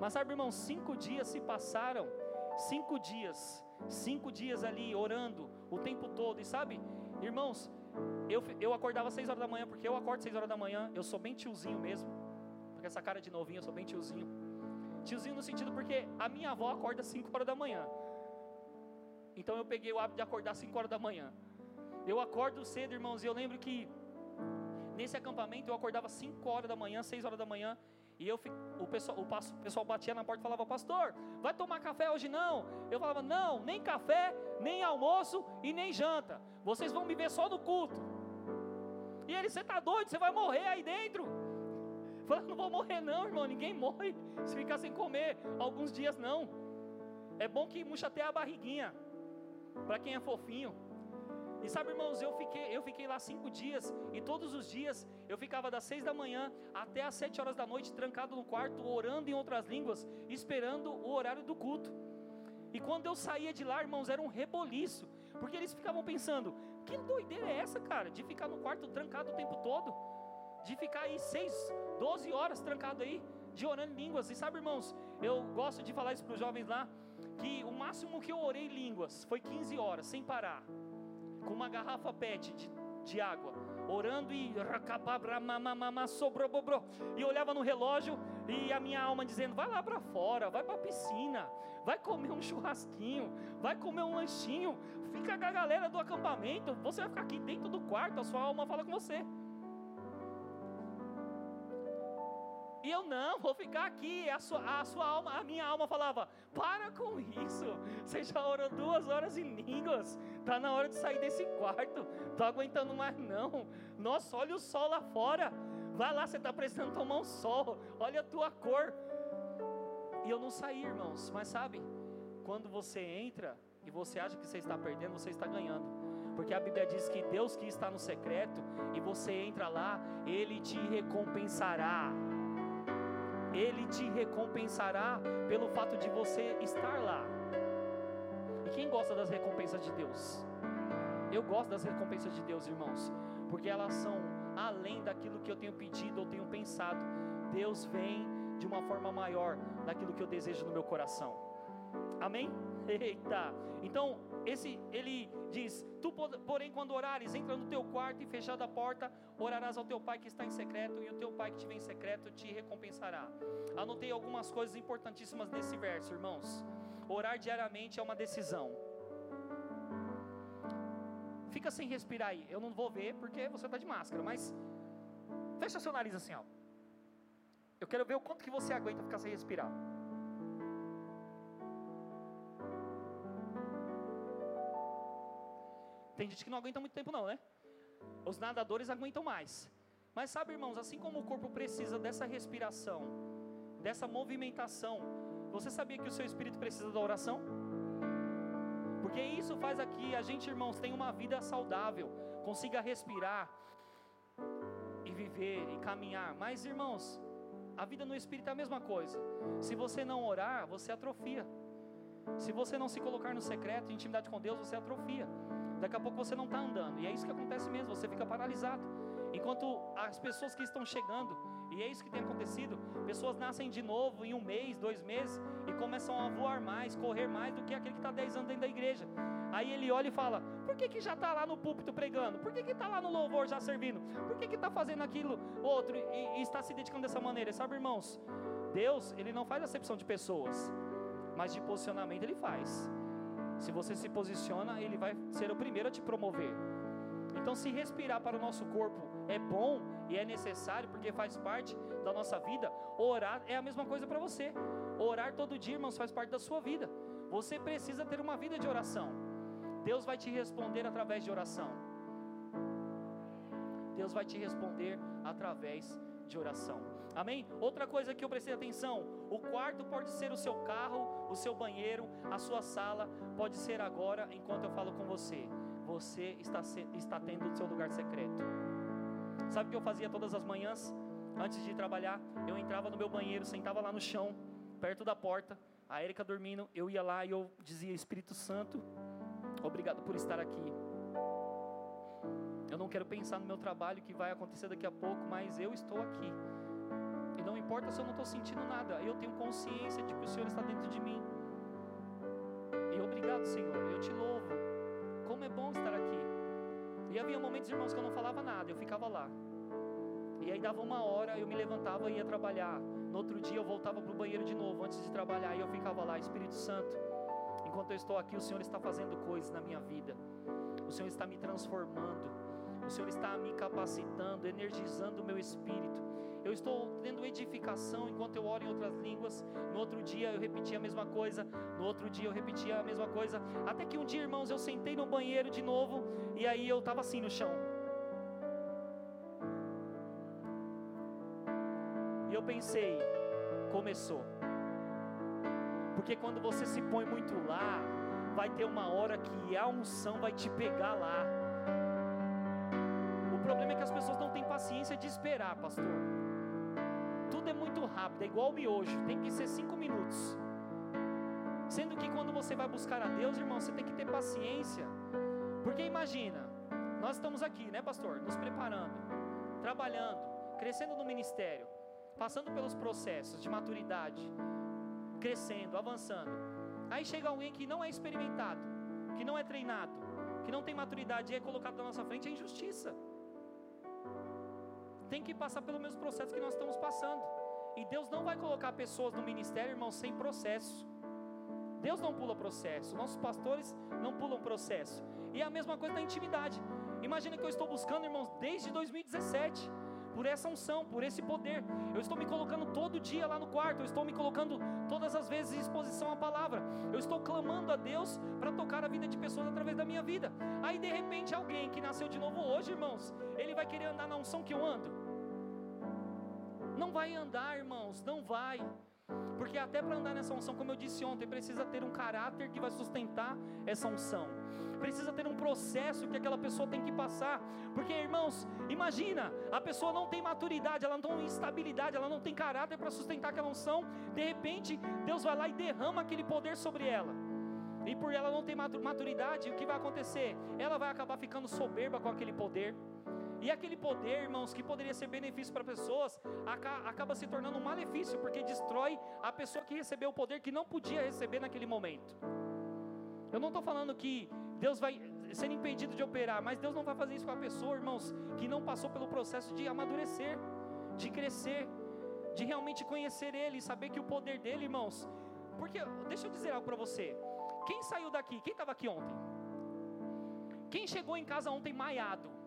[SPEAKER 1] Mas sabe, irmão, cinco dias se passaram. Cinco dias. Cinco dias ali orando o tempo todo. E sabe, irmãos, eu, eu acordava seis horas da manhã, porque eu acordo seis horas da manhã. Eu sou bem tiozinho mesmo. Com essa cara de novinho, eu sou bem tiozinho. Tiozinho no sentido porque a minha avó acorda cinco horas da manhã. Então eu peguei o hábito de acordar cinco horas da manhã. Eu acordo cedo, irmãos, e eu lembro que nesse acampamento eu acordava 5 horas da manhã, 6 horas da manhã, e eu, o, pessoal, o, o pessoal batia na porta e falava, pastor, vai tomar café hoje não? Eu falava, não, nem café, nem almoço e nem janta. Vocês vão me ver só no culto. E ele, você está doido, você vai morrer aí dentro. Falei, não vou morrer não, irmão, ninguém morre se ficar sem comer alguns dias não. É bom que murcha até a barriguinha, para quem é fofinho. E sabe, irmãos, eu fiquei, eu fiquei lá cinco dias, e todos os dias eu ficava das seis da manhã até as sete horas da noite, trancado no quarto, orando em outras línguas, esperando o horário do culto. E quando eu saía de lá, irmãos, era um reboliço, porque eles ficavam pensando: que doideira é essa, cara, de ficar no quarto trancado o tempo todo, de ficar aí seis, doze horas trancado aí, de orando línguas. E sabe, irmãos, eu gosto de falar isso para os jovens lá, que o máximo que eu orei línguas foi 15 horas, sem parar com uma garrafa PET de, de água, orando e e olhava no relógio e a minha alma dizendo: vai lá para fora, vai para a piscina, vai comer um churrasquinho, vai comer um lanchinho, fica com a galera do acampamento, você vai ficar aqui dentro do quarto, a sua alma fala com você. E eu não, vou ficar aqui. A sua, a sua alma, a minha alma falava: para com isso. Você já orou duas horas em línguas. Tá na hora de sair desse quarto. Tô aguentando mais não. Nossa, olha o sol lá fora. Vai lá, você está precisando tomar um sol. Olha a tua cor. E eu não saí, irmãos. Mas sabe, quando você entra e você acha que você está perdendo, você está ganhando. Porque a Bíblia diz que Deus que está no secreto e você entra lá, Ele te recompensará. Ele te recompensará pelo fato de você estar lá. E quem gosta das recompensas de Deus? Eu gosto das recompensas de Deus, irmãos, porque elas são além daquilo que eu tenho pedido ou tenho pensado. Deus vem de uma forma maior daquilo que eu desejo no meu coração. Amém? Eita! Então, esse ele diz: Tu, porém, quando orares, entra no teu quarto e fechada a porta, orarás ao teu pai que está em secreto, e o teu pai que te vem em secreto te recompensará. Anotei algumas coisas importantíssimas nesse verso, irmãos. Orar diariamente é uma decisão. Fica sem respirar aí. Eu não vou ver porque você está de máscara, mas fecha seu nariz assim, ó. Eu quero ver o quanto que você aguenta ficar sem respirar. Tem gente que não aguenta muito tempo, não, né? Os nadadores aguentam mais. Mas sabe, irmãos, assim como o corpo precisa dessa respiração, dessa movimentação, você sabia que o seu espírito precisa da oração? Porque isso faz aqui a gente, irmãos, tem uma vida saudável, consiga respirar e viver e caminhar. Mas, irmãos, a vida no espírito é a mesma coisa. Se você não orar, você atrofia. Se você não se colocar no secreto, intimidade com Deus, você atrofia. Daqui a pouco você não está andando. E é isso que acontece mesmo, você fica paralisado. Enquanto as pessoas que estão chegando, e é isso que tem acontecido, pessoas nascem de novo em um mês, dois meses, e começam a voar mais, correr mais do que aquele que está dez anos dentro da igreja. Aí ele olha e fala: por que, que já está lá no púlpito pregando? Por que está lá no louvor já servindo? Por que está fazendo aquilo outro e, e está se dedicando dessa maneira? Sabe, irmãos, Deus, ele não faz acepção de pessoas, mas de posicionamento ele faz. Se você se posiciona, Ele vai ser o primeiro a te promover. Então, se respirar para o nosso corpo é bom e é necessário, porque faz parte da nossa vida, orar é a mesma coisa para você. Orar todo dia, irmãos, faz parte da sua vida. Você precisa ter uma vida de oração. Deus vai te responder através de oração. Deus vai te responder através de oração. Amém? Outra coisa que eu prestei atenção: o quarto pode ser o seu carro, o seu banheiro, a sua sala, pode ser agora, enquanto eu falo com você. Você está, está tendo o seu lugar secreto. Sabe o que eu fazia todas as manhãs? Antes de trabalhar, eu entrava no meu banheiro, sentava lá no chão, perto da porta, a Érica dormindo, eu ia lá e eu dizia: Espírito Santo, obrigado por estar aqui. Eu não quero pensar no meu trabalho que vai acontecer daqui a pouco, mas eu estou aqui. E não importa se eu não estou sentindo nada, eu tenho consciência de que o Senhor está dentro de mim. E obrigado, Senhor, eu te louvo. Como é bom estar aqui. E havia momentos, irmãos, que eu não falava nada, eu ficava lá. E aí dava uma hora, eu me levantava e ia trabalhar. No outro dia eu voltava para o banheiro de novo, antes de trabalhar, e eu ficava lá, Espírito Santo. Enquanto eu estou aqui, o Senhor está fazendo coisas na minha vida. O Senhor está me transformando. O Senhor está me capacitando, energizando o meu espírito. Eu estou tendo edificação enquanto eu oro em outras línguas. No outro dia eu repetia a mesma coisa. No outro dia eu repetia a mesma coisa. Até que um dia, irmãos, eu sentei no banheiro de novo. E aí eu estava assim no chão. E eu pensei, começou. Porque quando você se põe muito lá, vai ter uma hora que a unção vai te pegar lá. Que as pessoas não têm paciência de esperar, pastor tudo é muito rápido, é igual o miojo, tem que ser cinco minutos. Sendo que quando você vai buscar a Deus, irmão, você tem que ter paciência. Porque imagina, nós estamos aqui, né, pastor? Nos preparando, trabalhando, crescendo no ministério, passando pelos processos de maturidade, crescendo, avançando. Aí chega alguém que não é experimentado, que não é treinado, que não tem maturidade e é colocado na nossa frente, é injustiça tem que passar pelo mesmo processo que nós estamos passando. E Deus não vai colocar pessoas no ministério, irmão, sem processo. Deus não pula processo, nossos pastores não pulam processo. E é a mesma coisa na intimidade. Imagina que eu estou buscando, irmãos, desde 2017, por essa unção, por esse poder. Eu estou me colocando todo dia lá no quarto, eu estou me colocando todas as vezes em exposição à palavra. Eu estou clamando a Deus para tocar a vida de pessoas através da minha vida. Aí de repente alguém que nasceu de novo hoje, irmãos, ele vai querer andar na unção que eu ando. Não vai andar, irmãos, não vai. Porque até para andar nessa unção, como eu disse ontem, precisa ter um caráter que vai sustentar essa unção. Precisa ter um processo que aquela pessoa tem que passar. Porque, irmãos, imagina, a pessoa não tem maturidade, ela não tem estabilidade, ela não tem caráter para sustentar aquela unção. De repente, Deus vai lá e derrama aquele poder sobre ela. E por ela não ter maturidade, o que vai acontecer? Ela vai acabar ficando soberba com aquele poder. E aquele poder, irmãos, que poderia ser benefício para pessoas, acaba se tornando um malefício, porque destrói a pessoa que recebeu o poder que não podia receber naquele momento. Eu não estou falando que Deus vai ser impedido de operar, mas Deus não vai fazer isso com a pessoa, irmãos, que não passou pelo processo de amadurecer, de crescer, de realmente conhecer Ele, saber que o poder dele, irmãos. Porque, deixa eu dizer algo para você. Quem saiu daqui? Quem estava aqui ontem? Quem chegou em casa ontem maiado?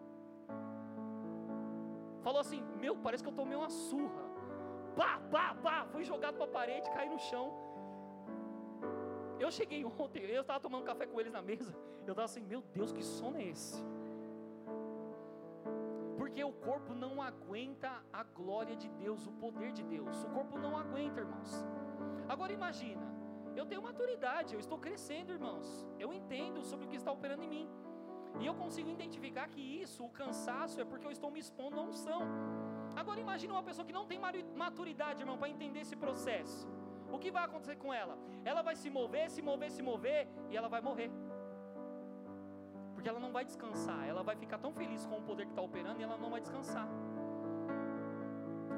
[SPEAKER 1] Falou assim: Meu, parece que eu tomei uma surra. Pá, pá, pá. Fui jogado para a parede, caí no chão. Eu cheguei ontem, eu estava tomando café com eles na mesa. Eu estava assim: Meu Deus, que sono é esse? Porque o corpo não aguenta a glória de Deus, o poder de Deus. O corpo não aguenta, irmãos. Agora imagina, eu tenho maturidade, eu estou crescendo, irmãos. Eu entendo sobre o que está operando em mim. E eu consigo identificar que isso, o cansaço, é porque eu estou me expondo a unção. Agora imagine uma pessoa que não tem maturidade, irmão, para entender esse processo. O que vai acontecer com ela? Ela vai se mover, se mover, se mover e ela vai morrer. Porque ela não vai descansar. Ela vai ficar tão feliz com o poder que está operando e ela não vai descansar.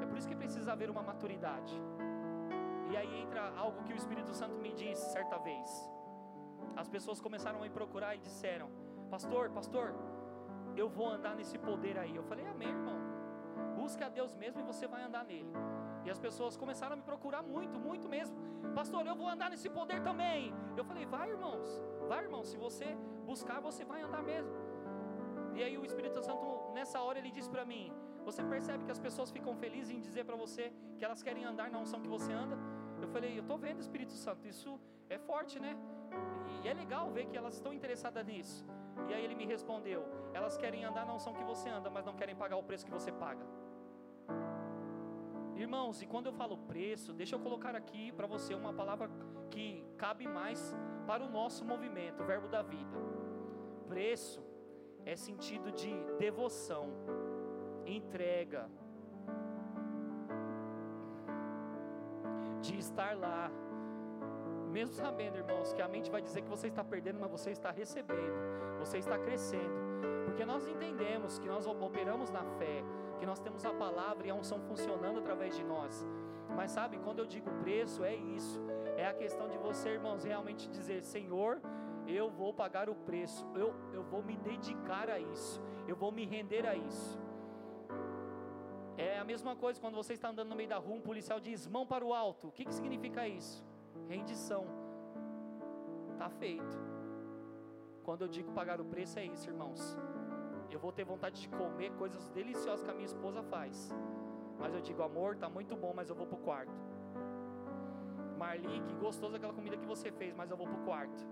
[SPEAKER 1] É por isso que precisa haver uma maturidade. E aí entra algo que o Espírito Santo me disse certa vez. As pessoas começaram a me procurar e disseram: Pastor, pastor, eu vou andar nesse poder aí. Eu falei, Amém, irmão. Busque a Deus mesmo e você vai andar nele. E as pessoas começaram a me procurar muito, muito mesmo. Pastor, eu vou andar nesse poder também. Eu falei, vai, irmãos. Vai, irmão. Se você buscar, você vai andar mesmo. E aí o Espírito Santo, nessa hora, ele disse para mim: Você percebe que as pessoas ficam felizes em dizer para você que elas querem andar na unção que você anda? Eu falei, eu estou vendo Espírito Santo, isso é forte, né? E é legal ver que elas estão interessadas nisso. E aí ele me respondeu: elas querem andar na unção que você anda, mas não querem pagar o preço que você paga. Irmãos, e quando eu falo preço, deixa eu colocar aqui para você uma palavra que cabe mais para o nosso movimento, o verbo da vida. Preço é sentido de devoção, entrega, de estar lá, mesmo sabendo, irmãos, que a mente vai dizer que você está perdendo, mas você está recebendo, você está crescendo, porque nós entendemos que nós operamos na fé, que nós temos a palavra e a unção funcionando através de nós. Mas sabe, quando eu digo preço, é isso, é a questão de você, irmãos, realmente dizer: Senhor, eu vou pagar o preço, eu, eu vou me dedicar a isso, eu vou me render a isso. É a mesma coisa quando você está andando no meio da rua, um policial diz mão para o alto. O que, que significa isso? Rendição. Está feito. Quando eu digo pagar o preço, é isso, irmãos. Eu vou ter vontade de comer coisas deliciosas que a minha esposa faz. Mas eu digo, amor, está muito bom, mas eu vou para o quarto. Marli, que gostoso aquela comida que você fez, mas eu vou para o quarto.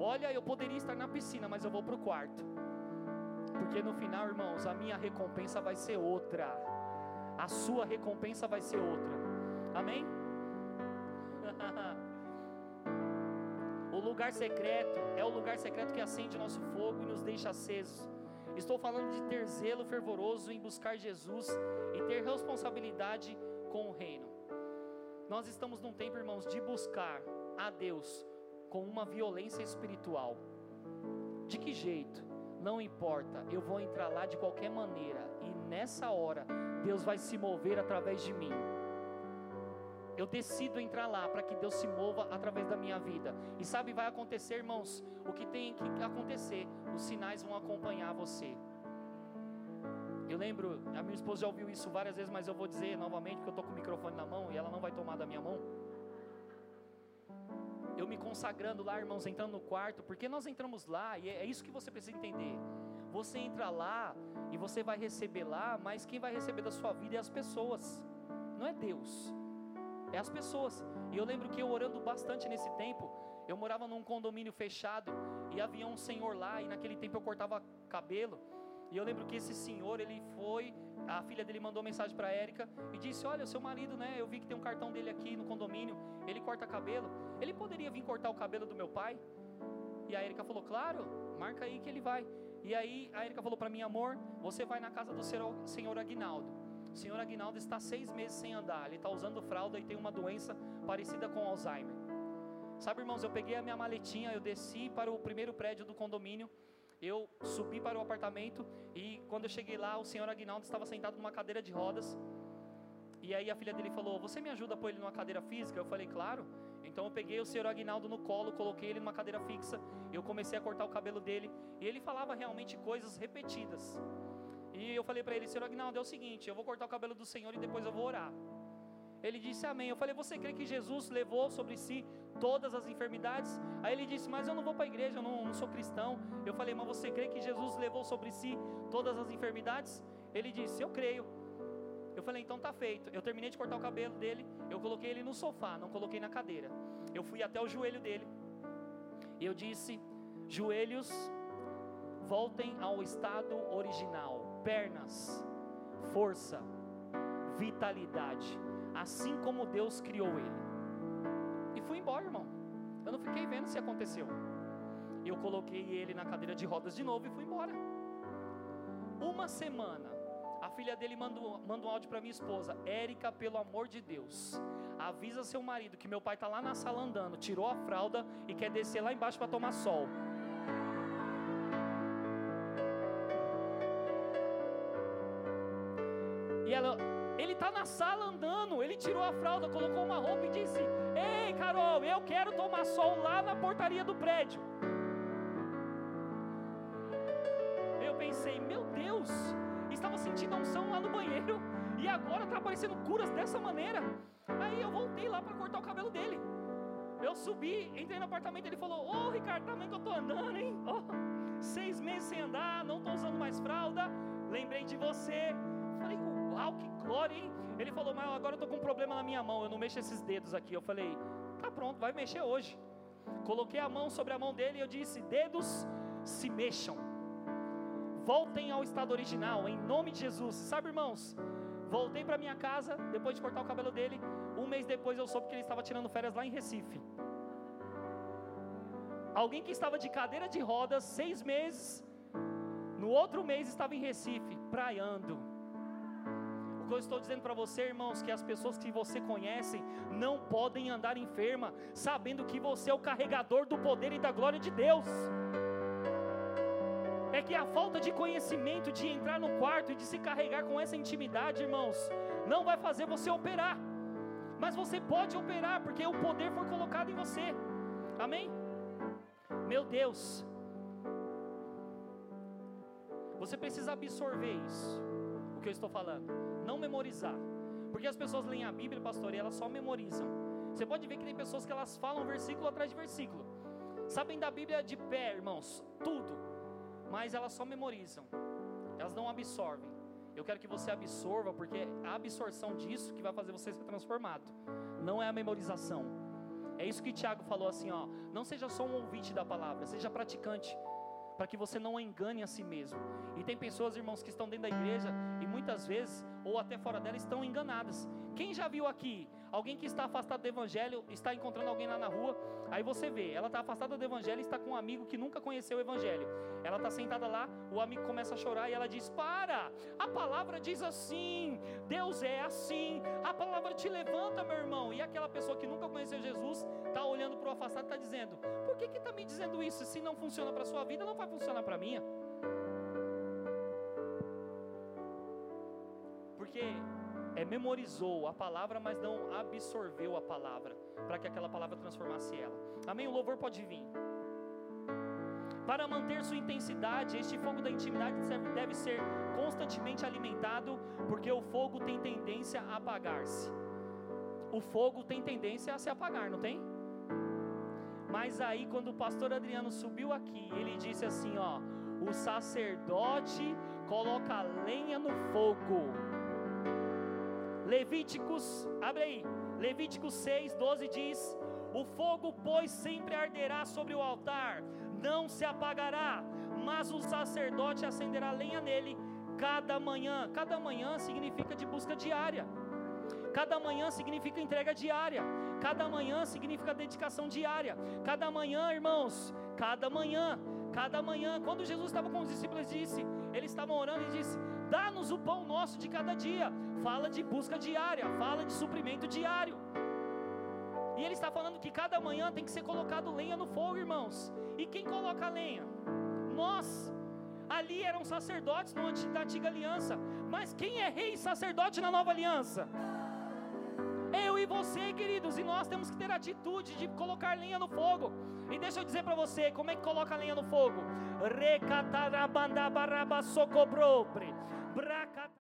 [SPEAKER 1] Olha, eu poderia estar na piscina, mas eu vou para o quarto. Porque no final, irmãos, a minha recompensa vai ser outra. A sua recompensa vai ser outra. Amém? Lugar secreto é o lugar secreto que acende nosso fogo e nos deixa acesos. Estou falando de ter zelo fervoroso em buscar Jesus e ter responsabilidade com o reino. Nós estamos num tempo, irmãos, de buscar a Deus com uma violência espiritual. De que jeito? Não importa, eu vou entrar lá de qualquer maneira, e nessa hora, Deus vai se mover através de mim. Eu decido entrar lá para que Deus se mova através da minha vida. E sabe, vai acontecer, irmãos, o que tem que acontecer, os sinais vão acompanhar você. Eu lembro, a minha esposa já ouviu isso várias vezes, mas eu vou dizer novamente, porque eu estou com o microfone na mão e ela não vai tomar da minha mão eu me consagrando lá, irmãos, entrando no quarto, porque nós entramos lá, e é, é isso que você precisa entender. Você entra lá e você vai receber lá, mas quem vai receber da sua vida é as pessoas, não é Deus, é as pessoas. E eu lembro que eu orando bastante nesse tempo, eu morava num condomínio fechado e havia um senhor lá, e naquele tempo eu cortava cabelo. E eu lembro que esse senhor, ele foi, a filha dele mandou mensagem para Érica e disse: "Olha, seu marido, né? Eu vi que tem um cartão dele aqui no condomínio, ele corta cabelo. Ele poderia vir cortar o cabelo do meu pai?" E a Érica falou: "Claro, marca aí que ele vai." E aí a Érica falou para mim: "Amor, você vai na casa do senhor Aguinaldo. O senhor Aguinaldo está seis meses sem andar. Ele está usando fralda e tem uma doença parecida com Alzheimer." Sabe, irmãos, eu peguei a minha maletinha, eu desci para o primeiro prédio do condomínio eu subi para o apartamento e quando eu cheguei lá, o senhor Aguinaldo estava sentado numa cadeira de rodas. E aí a filha dele falou: Você me ajuda a pôr ele numa cadeira física? Eu falei: Claro. Então eu peguei o senhor Aguinaldo no colo, coloquei ele numa cadeira fixa. Eu comecei a cortar o cabelo dele e ele falava realmente coisas repetidas. E eu falei para ele: Senhor Aguinaldo, é o seguinte, eu vou cortar o cabelo do senhor e depois eu vou orar. Ele disse amém. Eu falei, você crê que Jesus levou sobre si todas as enfermidades? Aí ele disse, mas eu não vou para a igreja, eu não, não sou cristão. Eu falei, mas você crê que Jesus levou sobre si todas as enfermidades? Ele disse, eu creio. Eu falei, então tá feito. Eu terminei de cortar o cabelo dele, eu coloquei ele no sofá, não coloquei na cadeira. Eu fui até o joelho dele. E eu disse: joelhos, voltem ao estado original. Pernas, força, vitalidade assim como Deus criou ele. E fui embora, irmão. Eu não fiquei vendo se aconteceu. Eu coloquei ele na cadeira de rodas de novo e fui embora. Uma semana, a filha dele mandou, mandou um áudio para minha esposa: Érica, pelo amor de Deus, avisa seu marido que meu pai está lá na sala andando, tirou a fralda e quer descer lá embaixo para tomar sol. Ele está na sala andando, ele tirou a fralda, colocou uma roupa e disse: Ei, Carol, eu quero tomar sol lá na portaria do prédio. Eu pensei, meu Deus, estava sentindo unção lá no banheiro e agora está aparecendo curas dessa maneira. Aí eu voltei lá para cortar o cabelo dele. Eu subi, entrei no apartamento, ele falou: Ô oh, Ricardo, também que eu estou andando, hein? Oh, seis meses sem andar, não estou usando mais fralda. Lembrei de você. Uau, que glória, hein? Ele falou, mas agora eu tô com um problema na minha mão, eu não mexo esses dedos aqui. Eu falei, tá pronto, vai mexer hoje. Coloquei a mão sobre a mão dele e eu disse: dedos se mexam. Voltem ao estado original, em nome de Jesus. Sabe, irmãos? Voltei para minha casa, depois de cortar o cabelo dele. Um mês depois eu soube que ele estava tirando férias lá em Recife. Alguém que estava de cadeira de rodas seis meses, no outro mês estava em Recife, praiando. O que eu estou dizendo para você, irmãos, que as pessoas que você conhece não podem andar enferma, sabendo que você é o carregador do poder e da glória de Deus. É que a falta de conhecimento de entrar no quarto e de se carregar com essa intimidade, irmãos, não vai fazer você operar. Mas você pode operar, porque o poder foi colocado em você. Amém? Meu Deus, você precisa absorver isso, o que eu estou falando, não memorizar. Porque as pessoas leem a Bíblia, pastor, e elas só memorizam. Você pode ver que tem pessoas que elas falam versículo atrás de versículo. Sabem da Bíblia de pé, irmãos, tudo. Mas elas só memorizam. Elas não absorvem. Eu quero que você absorva, porque é a absorção disso que vai fazer você ser transformado. Não é a memorização. É isso que Tiago falou assim, ó. Não seja só um ouvinte da palavra, seja praticante para que você não engane a si mesmo. E tem pessoas, irmãos, que estão dentro da igreja muitas vezes, ou até fora dela, estão enganadas. Quem já viu aqui alguém que está afastado do evangelho, está encontrando alguém lá na rua, aí você vê, ela está afastada do evangelho e está com um amigo que nunca conheceu o evangelho. Ela está sentada lá, o amigo começa a chorar e ela diz: Para, a palavra diz assim, Deus é assim, a palavra te levanta, meu irmão. E aquela pessoa que nunca conheceu Jesus está olhando para o afastado e está dizendo: Por que está me dizendo isso? Se não funciona para a sua vida, não vai funcionar para a minha. É, memorizou a palavra, mas não absorveu a palavra, para que aquela palavra transformasse ela. Amém? O louvor pode vir. Para manter sua intensidade, este fogo da intimidade deve ser constantemente alimentado, porque o fogo tem tendência a apagar-se. O fogo tem tendência a se apagar, não tem? Mas aí, quando o pastor Adriano subiu aqui, ele disse assim: Ó, o sacerdote coloca lenha no fogo Levíticos, abre aí, Levíticos 6, 12 diz: O fogo, pois, sempre arderá sobre o altar, não se apagará, mas o sacerdote acenderá lenha nele cada manhã. Cada manhã significa de busca diária. Cada manhã significa entrega diária. Cada manhã significa dedicação diária. Cada manhã, irmãos, cada manhã, cada manhã. Quando Jesus estava com os discípulos, disse, eles estavam orando e disse: Dá-nos o pão nosso de cada dia. Fala de busca diária, fala de suprimento diário. E ele está falando que cada manhã tem que ser colocado lenha no fogo, irmãos. E quem coloca lenha? Nós. Ali eram sacerdotes na antiga aliança. Mas quem é rei e sacerdote na nova aliança? Eu e você, queridos, e nós temos que ter a atitude de colocar lenha no fogo. E deixa eu dizer para você, como é que coloca lenha no fogo? Recatarabandabaraba socoprobre. Bracata